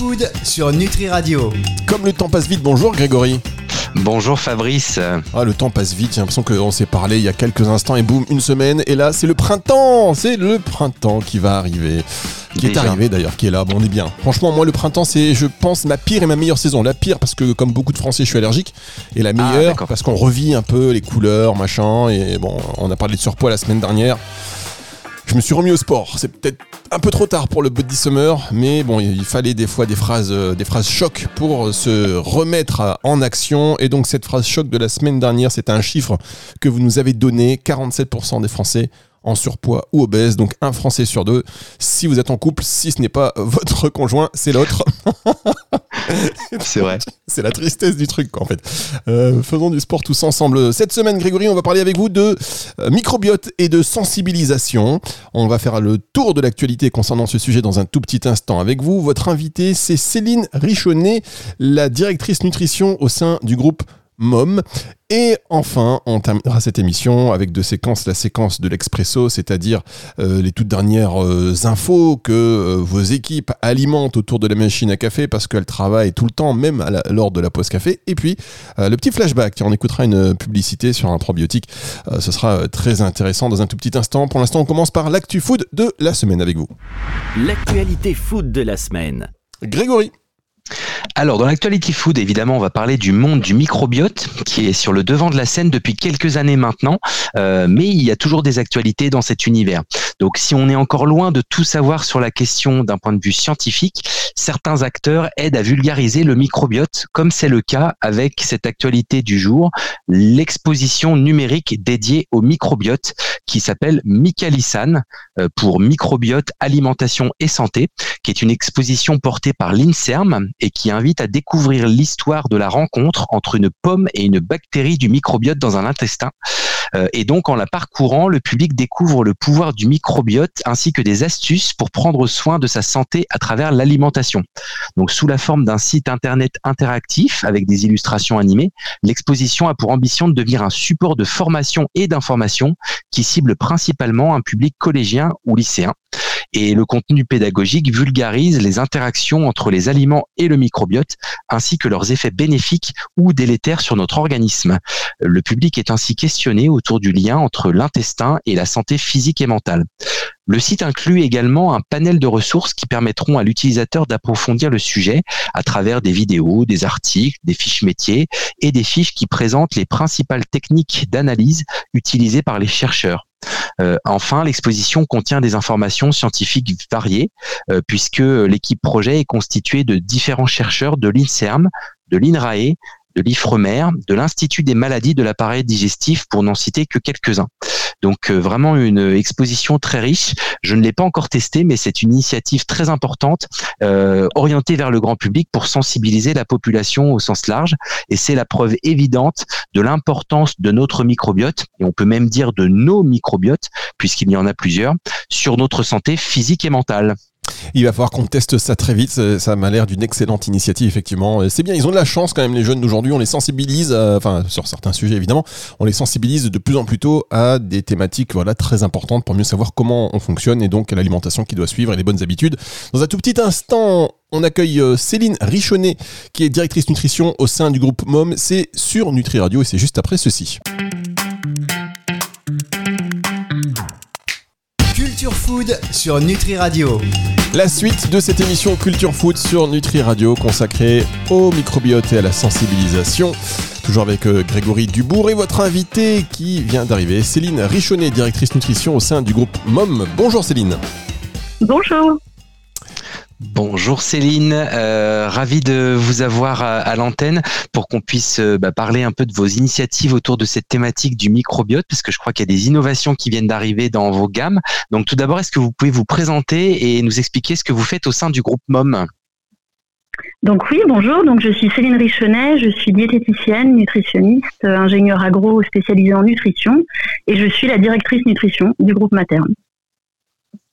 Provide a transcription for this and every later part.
Food sur Nutri Radio. Comme le temps passe vite, bonjour Grégory. Bonjour Fabrice. Ah, le temps passe vite, j'ai l'impression qu'on s'est parlé il y a quelques instants et boum, une semaine. Et là, c'est le printemps C'est le printemps qui va arriver. Qui est arrivé d'ailleurs, qui est là. Bon, on est bien. Franchement, moi, le printemps, c'est, je pense, ma pire et ma meilleure saison. La pire parce que, comme beaucoup de Français, je suis allergique. Et la ah, meilleure parce qu'on revit un peu les couleurs, machin. Et bon, on a parlé de surpoids la semaine dernière. Je me suis remis au sport. C'est peut-être un peu trop tard pour le body summer, mais bon, il fallait des fois des phrases, euh, des phrases choc pour se remettre en action. Et donc cette phrase choc de la semaine dernière, c'est un chiffre que vous nous avez donné. 47% des Français en surpoids ou obèse, donc un Français sur deux. Si vous êtes en couple, si ce n'est pas votre conjoint, c'est l'autre. c'est vrai. C'est la tristesse du truc, en fait. Euh, faisons du sport tous ensemble. Cette semaine, Grégory, on va parler avec vous de euh, microbiote et de sensibilisation. On va faire le tour de l'actualité concernant ce sujet dans un tout petit instant avec vous. Votre invité, c'est Céline Richonnet, la directrice nutrition au sein du groupe MOM. Et enfin, on terminera cette émission avec deux séquences. La séquence de l'expresso, c'est-à-dire euh, les toutes dernières euh, infos que euh, vos équipes alimentent autour de la machine à café parce qu'elles travaillent tout le temps, même lors de la pause café. Et puis, le petit flashback, on écoutera une publicité sur un probiotique. ce sera très intéressant dans un tout petit instant. Pour l'instant, on commence par l'actu food de la semaine avec vous. L'actualité food de la semaine. Grégory. Alors, dans l'actualité food, évidemment, on va parler du monde du microbiote, qui est sur le devant de la scène depuis quelques années maintenant, euh, mais il y a toujours des actualités dans cet univers. Donc, si on est encore loin de tout savoir sur la question d'un point de vue scientifique, certains acteurs aident à vulgariser le microbiote, comme c'est le cas avec cette actualité du jour, l'exposition numérique dédiée au microbiote, qui s'appelle Micalisan, euh, pour microbiote, alimentation et santé, qui est une exposition portée par l'INSERM et qui invite à découvrir l'histoire de la rencontre entre une pomme et une bactérie du microbiote dans un intestin. Euh, et donc, en la parcourant, le public découvre le pouvoir du microbiote ainsi que des astuces pour prendre soin de sa santé à travers l'alimentation. Donc, sous la forme d'un site internet interactif avec des illustrations animées, l'exposition a pour ambition de devenir un support de formation et d'information qui cible principalement un public collégien ou lycéen. Et le contenu pédagogique vulgarise les interactions entre les aliments et le microbiote, ainsi que leurs effets bénéfiques ou délétères sur notre organisme. Le public est ainsi questionné autour du lien entre l'intestin et la santé physique et mentale. Le site inclut également un panel de ressources qui permettront à l'utilisateur d'approfondir le sujet à travers des vidéos, des articles, des fiches métiers et des fiches qui présentent les principales techniques d'analyse utilisées par les chercheurs. Euh, enfin, l'exposition contient des informations scientifiques variées, euh, puisque l'équipe projet est constituée de différents chercheurs de l'INSERM, de l'INRAE, de l'IFREMER, de l'Institut des maladies de l'appareil digestif, pour n'en citer que quelques-uns. Donc euh, vraiment une exposition très riche. Je ne l'ai pas encore testée, mais c'est une initiative très importante, euh, orientée vers le grand public pour sensibiliser la population au sens large. Et c'est la preuve évidente de l'importance de notre microbiote, et on peut même dire de nos microbiotes, puisqu'il y en a plusieurs, sur notre santé physique et mentale. Il va falloir qu'on teste ça très vite. Ça m'a l'air d'une excellente initiative, effectivement. C'est bien, ils ont de la chance quand même, les jeunes d'aujourd'hui. On les sensibilise, euh, enfin, sur certains sujets évidemment, on les sensibilise de plus en plus tôt à des thématiques voilà, très importantes pour mieux savoir comment on fonctionne et donc l'alimentation qui doit suivre et les bonnes habitudes. Dans un tout petit instant, on accueille euh, Céline Richonnet, qui est directrice nutrition au sein du groupe MOM. C'est sur Nutri Radio et c'est juste après ceci. Culture Food sur Nutri Radio. La suite de cette émission Culture Food sur Nutri Radio consacrée au microbiote et à la sensibilisation. Toujours avec euh, Grégory Dubourg et votre invité qui vient d'arriver, Céline Richonnet, directrice nutrition au sein du groupe MOM. Bonjour Céline. Bonjour. Bonjour Céline, euh, ravi de vous avoir à, l'antenne pour qu'on puisse euh, bah, parler un peu de vos initiatives autour de cette thématique du microbiote, parce que je crois qu'il y a des innovations qui viennent d'arriver dans vos gammes. Donc tout d'abord, est-ce que vous pouvez vous présenter et nous expliquer ce que vous faites au sein du groupe MOM donc oui, bonjour. Donc je suis Céline Richonnet, je suis diététicienne, nutritionniste, ingénieure agro spécialisée en nutrition et je suis la directrice nutrition du groupe Materne.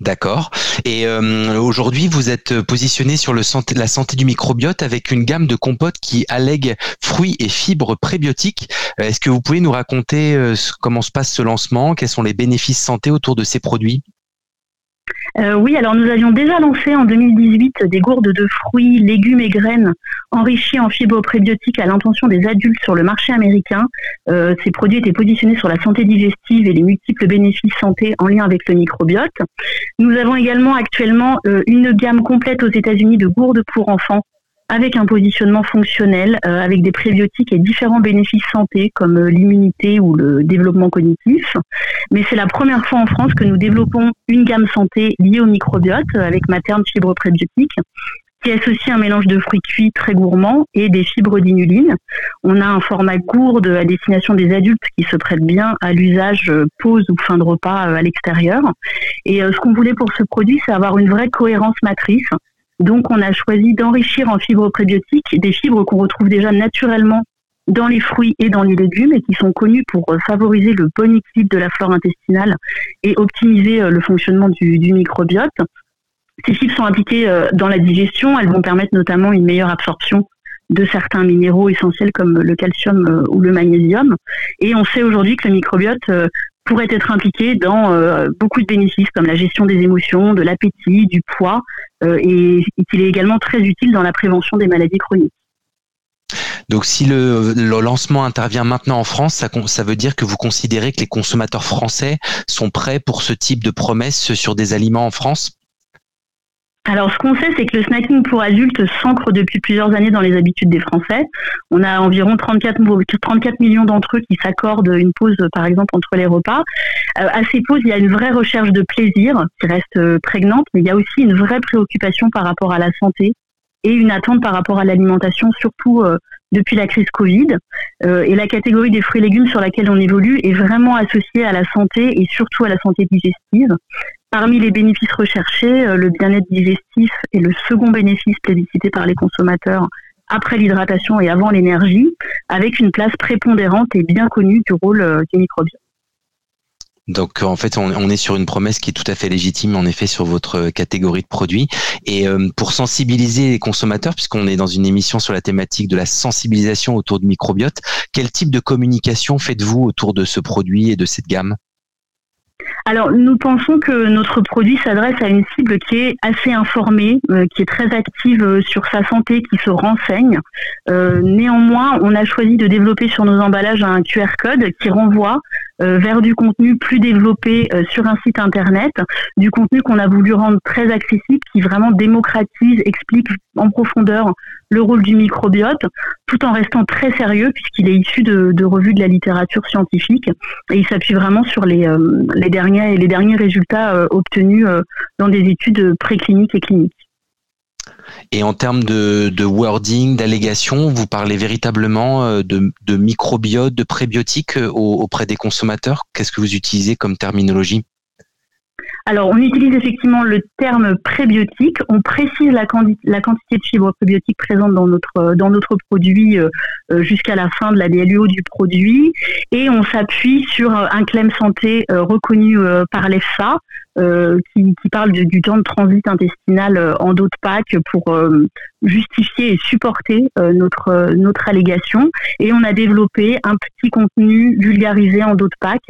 D'accord. Et euh, aujourd'hui, vous êtes positionné sur le la santé du microbiote avec une gamme de compotes qui allègue fruits et fibres prébiotiques. Est-ce que vous pouvez nous raconter euh, comment se passe ce lancement? Quels sont les bénéfices santé autour de ces produits? Euh, oui, alors nous avions déjà lancé en 2018 des gourdes de fruits, légumes et graines enrichis en fibres prébiotiques à l'intention des adultes sur le marché américain. Euh, ces produits étaient positionnés sur la santé digestive et les multiples bénéfices santé en lien avec le microbiote. Nous avons également actuellement euh, une gamme complète aux États-Unis de gourdes pour enfants avec un positionnement fonctionnel, euh, avec des prébiotiques et différents bénéfices santé comme euh, l'immunité ou le développement cognitif. Mais c'est la première fois en France que nous développons une gamme santé liée au microbiote euh, avec Materne Fibre Prébiotique qui associe un mélange de fruits cuits très gourmands et des fibres d'inuline. On a un format gourde à destination des adultes qui se prête bien à l'usage pause ou fin de repas à l'extérieur. Et ce qu'on voulait pour ce produit, c'est avoir une vraie cohérence matrice donc, on a choisi d'enrichir en fibres prébiotiques des fibres qu'on retrouve déjà naturellement dans les fruits et dans les légumes et qui sont connus pour euh, favoriser le bon équilibre de la flore intestinale et optimiser euh, le fonctionnement du, microbiote. Ces fibres sont impliquées euh, dans la digestion, elles vont permettre notamment une meilleure absorption de certains minéraux essentiels comme le calcium ou le magnésium. Et on sait aujourd'hui que le microbiote pourrait être impliqué dans euh, beaucoup de bénéfices comme la gestion des émotions, de l'appétit, du poids, euh, et, qu'il est également très utile dans la prévention des maladies chroniques. Donc si le, lancement intervient maintenant en France, ça, ça, veut dire que vous considérez que les consommateurs français sont prêts pour ce type de promesses sur des aliments en France? Alors, ce qu'on sait, c'est que le snacking pour adultes s'ancre depuis plusieurs années dans les habitudes des Français. On a environ 34, 34 millions d'entre eux qui s'accordent une pause, par exemple, entre les repas. Euh, à ces pauses, il y a une vraie recherche de plaisir qui reste euh, prégnante, mais il y a aussi une vraie préoccupation par rapport à la santé et une attente par rapport à l'alimentation, surtout euh, depuis la crise Covid. et la catégorie des fruits et légumes sur laquelle on évolue est vraiment associée à la santé et surtout à la santé digestive. Parmi les bénéfices recherchés, euh, le bien-être digestif est le second bénéfice plébiscité par les consommateurs après l'hydratation et avant l'énergie, avec une place prépondérante et bien connue du rôle euh, du microbiote. Donc en fait, on, est sur une promesse qui est tout à fait légitime, en effet, sur votre catégorie de produits. Et euh, pour sensibiliser les consommateurs, puisqu'on est dans une émission sur la thématique de la sensibilisation autour du microbiote, quel type de communication faites-vous autour de ce produit et de cette gamme? Alors, nous pensons que notre produit s'adresse à une cible qui est assez informée, euh, qui est très active euh, sur sa santé, qui se renseigne. Euh, néanmoins, on a choisi de développer sur nos emballages un QR code qui renvoie vers du contenu plus développé sur un site internet, du contenu qu'on a voulu rendre très accessible, qui vraiment démocratise, explique en profondeur le rôle du microbiote, tout en restant très sérieux puisqu'il est issu de, revues de la littérature scientifique et il s'appuie vraiment sur les, les, derniers, les derniers résultats euh, obtenus euh, dans des études précliniques et cliniques. Et en termes de, wording, d'allégation, vous parlez véritablement de, de microbiote, de prébiotiques auprès des consommateurs Qu'est-ce que vous utilisez comme terminologie? Alors, on utilise effectivement le terme prébiotique. On précise la, quantité de fibres prébiotiques présentes dans notre, notre produit euh, euh, jusqu'à la fin de la DLUO du produit. Et on s'appuie sur un claim santé euh, reconnu par l'EFSA euh, qui, parle du temps de transit intestinal euh, en de Pâques pour euh, justifier et supporter notre, notre allégation. Et on a développé un petit contenu vulgarisé en de Pâques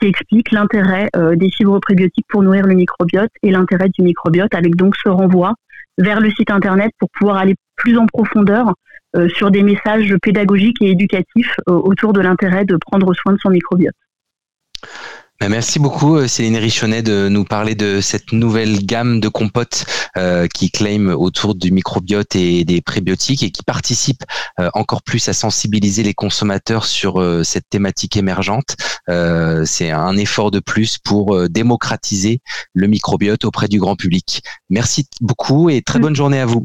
qui explique l'intérêt des fibres prébiotiques pour nourrir le microbiote et l'intérêt du microbiote avec donc ce renvoi vers le site internet pour pouvoir aller plus en profondeur sur des messages pédagogiques et éducatifs autour de l'intérêt de prendre soin de son microbiote. Bah, merci beaucoup euh, Céline Richonnet de nous parler de cette nouvelle gamme de compotes euh, qui claim autour du microbiote et des prébiotiques et qui participe euh, encore plus à sensibiliser les consommateurs sur cette thématique émergente. C'est un effort de plus pour démocratiser le microbiote auprès du grand public. Merci beaucoup et très mm. bonne journée à vous.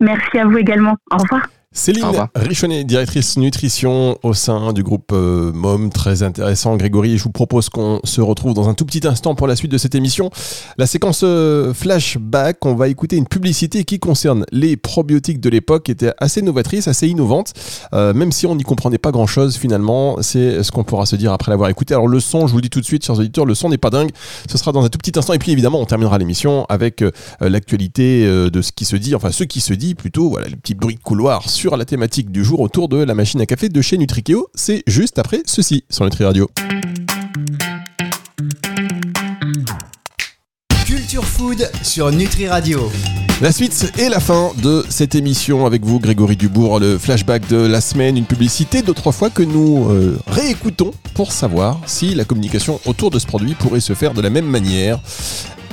Merci à vous également. Au revoir. Céline Richonnet, directrice nutrition au sein du groupe euh, MOM, très intéressant. Grégory, je vous propose qu'on se retrouve dans un tout petit instant pour la suite de cette émission. La séquence euh, flashback, on va écouter une publicité qui concerne les probiotiques de l'époque, qui était assez novatrice, assez innovante, euh, même si on n'y comprenait pas grand-chose finalement. C'est ce qu'on pourra se dire après l'avoir écouté. Alors le son, je vous le dis tout de suite, chers auditeurs, le son n'est pas dingue. Ce sera dans un tout petit instant. Et puis évidemment, on terminera l'émission avec l'actualité de ce qui se dit, enfin ce qui se dit plutôt, voilà, les petits bruits de couloir sur la thématique du jour autour de la machine à café de chez Nutrikeo. C'est juste après ceci sur Nutri Radio. Culture Food sur Nutri Radio. La suite et la fin de cette émission avec vous, Grégory Dubourg, le flashback de la semaine, une publicité d'autres fois que nous euh, réécoutons pour savoir si la communication autour de ce produit pourrait se faire de la même manière.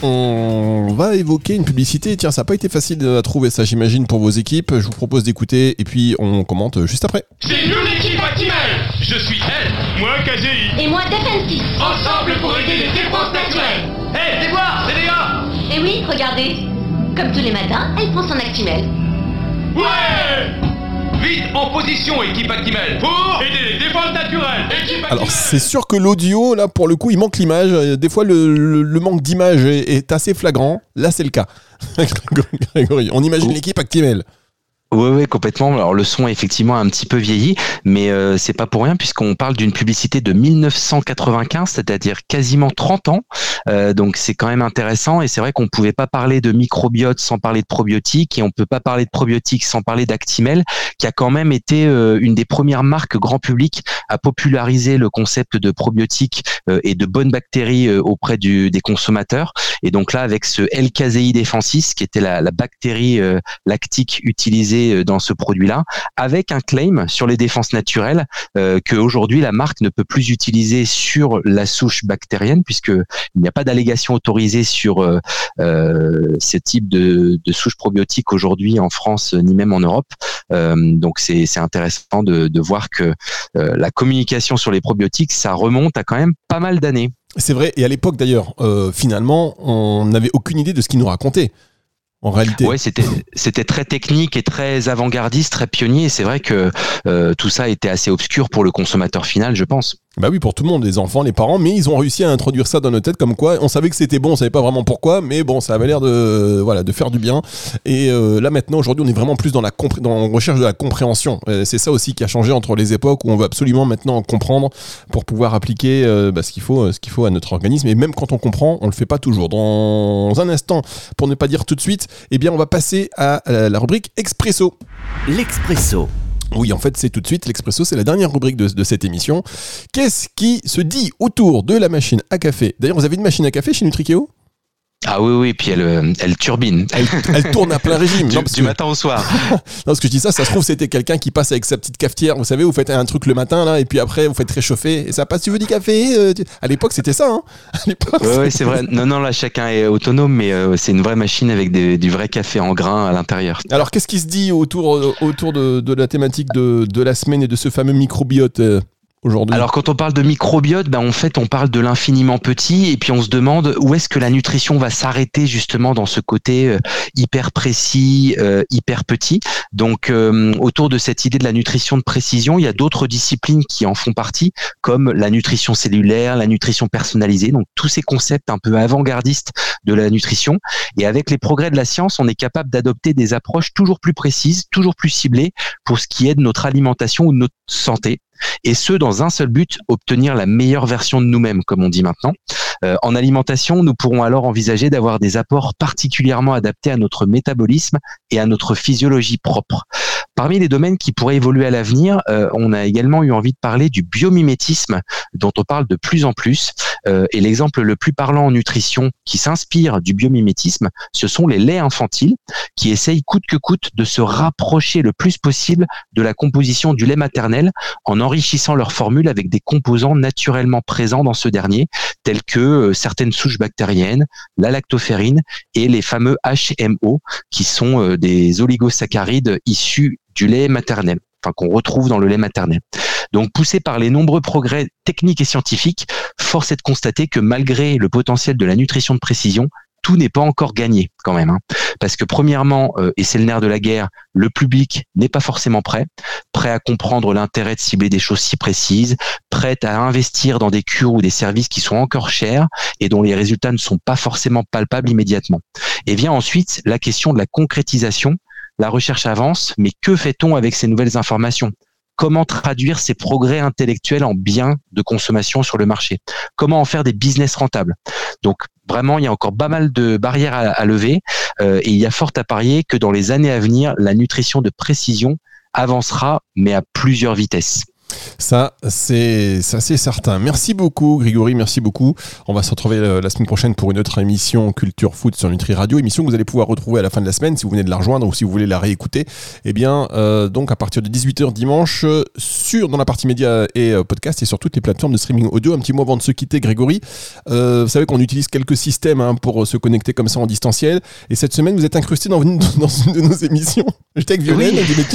On va évoquer une publicité. Tiens, ça n'a pas été facile à trouver ça, j'imagine, pour vos équipes. Je vous propose d'écouter et puis on commente juste après. C'est nous l'équipe Actimel Je suis elle, moi KGI. Et moi, Defensis. Ensemble pour aider les défenses naturelles Hé, hey, voir, c'est gars Et oui, regardez. Comme tous les matins, elle prend son Actimel. Ouais Vite en position, équipe Actimel, pour aider les défenses naturelles. Équipe Alors c'est sûr que l'audio, là pour le coup, il manque l'image. Des fois, le, le- le manque d'image est, est assez flagrant. Là, c'est le cas. Grégory, on imagine Oh. l'équipe Actimel. Oui, oui, complètement. Alors le son est effectivement un petit peu vieilli, mais euh, c'est pas pour rien puisqu'on parle d'une publicité de 1995, c'est-à-dire quasiment 30 ans. Euh, donc c'est quand même intéressant et c'est vrai qu'on pouvait pas parler de microbiote sans parler de probiotiques et on peut pas parler de probiotiques sans parler d'Actimel, qui a quand même été euh, une des premières marques grand public à populariser le concept de probiotiques euh, et de bonnes bactéries euh, auprès du, des consommateurs. Et donc là, avec ce L-caséi defensis, qui était la, la bactérie euh, lactique utilisée euh, dans ce produit-là, avec un claim sur les défenses naturelles euh, que aujourd'hui la marque ne peut plus utiliser sur la souche bactérienne puisque il n'y a pas d'allégation autorisée sur euh, euh, ce type de, souche probiotique aujourd'hui en France ni même en Europe. Donc c'est intéressant de, voir que la communication sur les probiotiques ça remonte à quand même pas mal d'années. C'est vrai. Et à l'époque, d'ailleurs, finalement, on n'avait aucune idée de ce qu'il nous racontait. En. Ouais, c'était c'était très technique et très avant-gardiste, très pionnier. C'est vrai que euh, tout ça était assez obscur pour le consommateur final, je pense. Bah oui, pour tout le monde, les enfants, les parents, mais ils ont réussi à introduire ça dans nos têtes comme quoi on savait que c'était bon, on savait pas vraiment pourquoi, mais bon, ça avait l'air de voilà de faire du bien. Et euh, là maintenant, aujourd'hui, on est vraiment plus dans la dans la recherche de la compréhension. C'est ça aussi qui a changé entre les époques où on veut absolument maintenant comprendre pour pouvoir appliquer euh, bah, ce qu'il faut, euh, ce qu'il faut à notre organisme. Et même quand on comprend, on le fait pas toujours. Dans un instant, pour ne pas dire tout de suite, eh bien, on va passer à la rubrique expresso. L'Expresso. Oui, en fait, c'est tout de suite. L'Expresso, c'est la dernière rubrique de, de cette émission. Qu'est-ce qui se dit autour de la machine à café? D'ailleurs, vous avez une machine à café chez Nutrikeo? Ah oui, oui, puis elle, euh, elle turbine. elle, elle tourne à plein régime. Du, Non, parce du que, matin au soir. non, parce que je dis ça, ça se trouve, c'était quelqu'un qui passe avec sa petite cafetière. Vous savez, vous faites un truc le matin, là, et puis après, vous faites réchauffer. Et ça passe, tu veux du café Euh, tu- À l'époque, c'était ça. Hein l'époque, Ouais, c'est vrai. Non, non, là, chacun est autonome, mais euh, c'est une vraie machine avec des- du vrai café en grain à l'intérieur. Alors, qu'est-ce qui se dit autour, autour de, de la thématique de, de la semaine et de ce fameux microbiote Alors quand on parle de microbiote, ben en fait on parle de l'infiniment petit et puis on se demande où est-ce que la nutrition va s'arrêter justement dans ce côté euh, hyper précis, euh, hyper petit. Donc euh, autour de cette idée de la nutrition de précision, il y a d'autres disciplines qui en font partie, comme la nutrition cellulaire, la nutrition personnalisée. Donc tous ces concepts un peu avant-gardistes de la nutrition. Et avec les progrès de la science, on est capable d'adopter des approches toujours plus précises, toujours plus ciblées pour ce qui est de notre alimentation ou notre santé et ce dans un seul but, obtenir la meilleure version de nous-mêmes, comme on dit maintenant. Euh, en alimentation, nous pourrons alors envisager d'avoir des apports particulièrement adaptés à notre métabolisme et à notre physiologie propre. Parmi les domaines qui pourraient évoluer à l'avenir, euh, on a également eu envie de parler du biomimétisme, dont on parle de plus en plus. Euh, et l'exemple le plus parlant en nutrition qui s'inspire du biomimétisme, ce sont les laits infantiles, qui essayent coûte que coûte de se rapprocher le plus possible de la composition du lait maternel en enrichissant leur formule avec des composants naturellement présents dans ce dernier, tels que euh, certaines souches bactériennes, la lactoferrine et les fameux HMO, qui sont des oligosaccharides issus du lait maternel, enfin qu'on retrouve dans le lait maternel. Donc, poussé par les nombreux progrès techniques et scientifiques, force est de constater que malgré le potentiel de la nutrition de précision, tout n'est pas encore gagné quand même. hein. Parce que premièrement, euh, et c'est le nerf de la guerre, le public n'est pas forcément prêt, prêt à comprendre l'intérêt de cibler des choses si précises, prêt à investir dans des cures ou des services qui sont encore chers et dont les résultats ne sont pas forcément palpables immédiatement. Et vient ensuite la question de la concrétisation. La recherche avance, mais que fait-on avec ces nouvelles informations? Comment traduire ces progrès intellectuels en biens de consommation sur le marché? Comment en faire des business rentables? Donc vraiment, il y a encore pas mal de barrières à, lever euh, et il y a fort à parier que dans les années à venir, la nutrition de précision avancera, mais à plusieurs vitesses. Ça, c'est certain. Merci beaucoup, Grégory. Merci beaucoup. On va se retrouver euh, la semaine prochaine pour une autre émission Culture Foot sur Nutri Radio, émission que vous allez pouvoir retrouver à la fin de la semaine si vous venez de la rejoindre ou si vous voulez la réécouter. Eh bien, euh, donc à partir de 18h dimanche, sur dans la partie média et euh, podcast et sur toutes les plateformes de streaming audio. Un petit mot avant de se quitter, Grégory. Euh, vous savez qu'on utilise quelques systèmes hein, pour se connecter comme ça en distanciel. Et cette semaine, vous êtes incrusté dans, une- dans une de nos émissions. J'étais avec Violaine. Oui.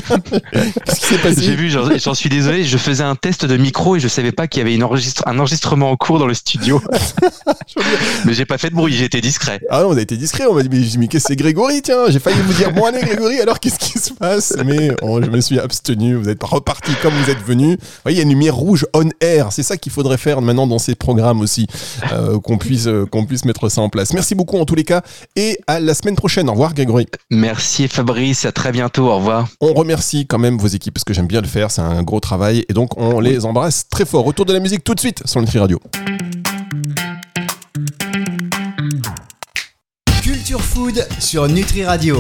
Qu'est-ce qui s'est passé? J'ai vu, j'en j'en suis désolé, je faisais un test de micro et je savais pas qu'il y avait une enregistre- un enregistrement en cours dans le studio. mais j'ai pas fait de bruit, j'ai été discret. Ah non, on a été discret, on m'a dit, mais, mais qu'est-ce que c'est Grégory, tiens, j'ai failli vous dire, bon allez Grégory, alors qu'est-ce qui se passe? Mais oh, je me suis abstenu, vous êtes reparti comme vous êtes venu. Vous voyez, il y a une lumière rouge on air, c'est ça qu'il faudrait faire maintenant dans ces programmes aussi, euh, qu'on puisse, euh, qu'on puisse mettre ça en place. Merci beaucoup en tous les cas, et à la semaine prochaine. Au revoir Grégory. Merci Fabrice, à très bientôt, au revoir. On remercie quand même vos équipes, parce que j'aime bien le faire, c'est un gros travail, et donc on les embrasse très fort. Retour de la musique tout de suite sur Nutri Radio. Culture Food sur Nutri Radio.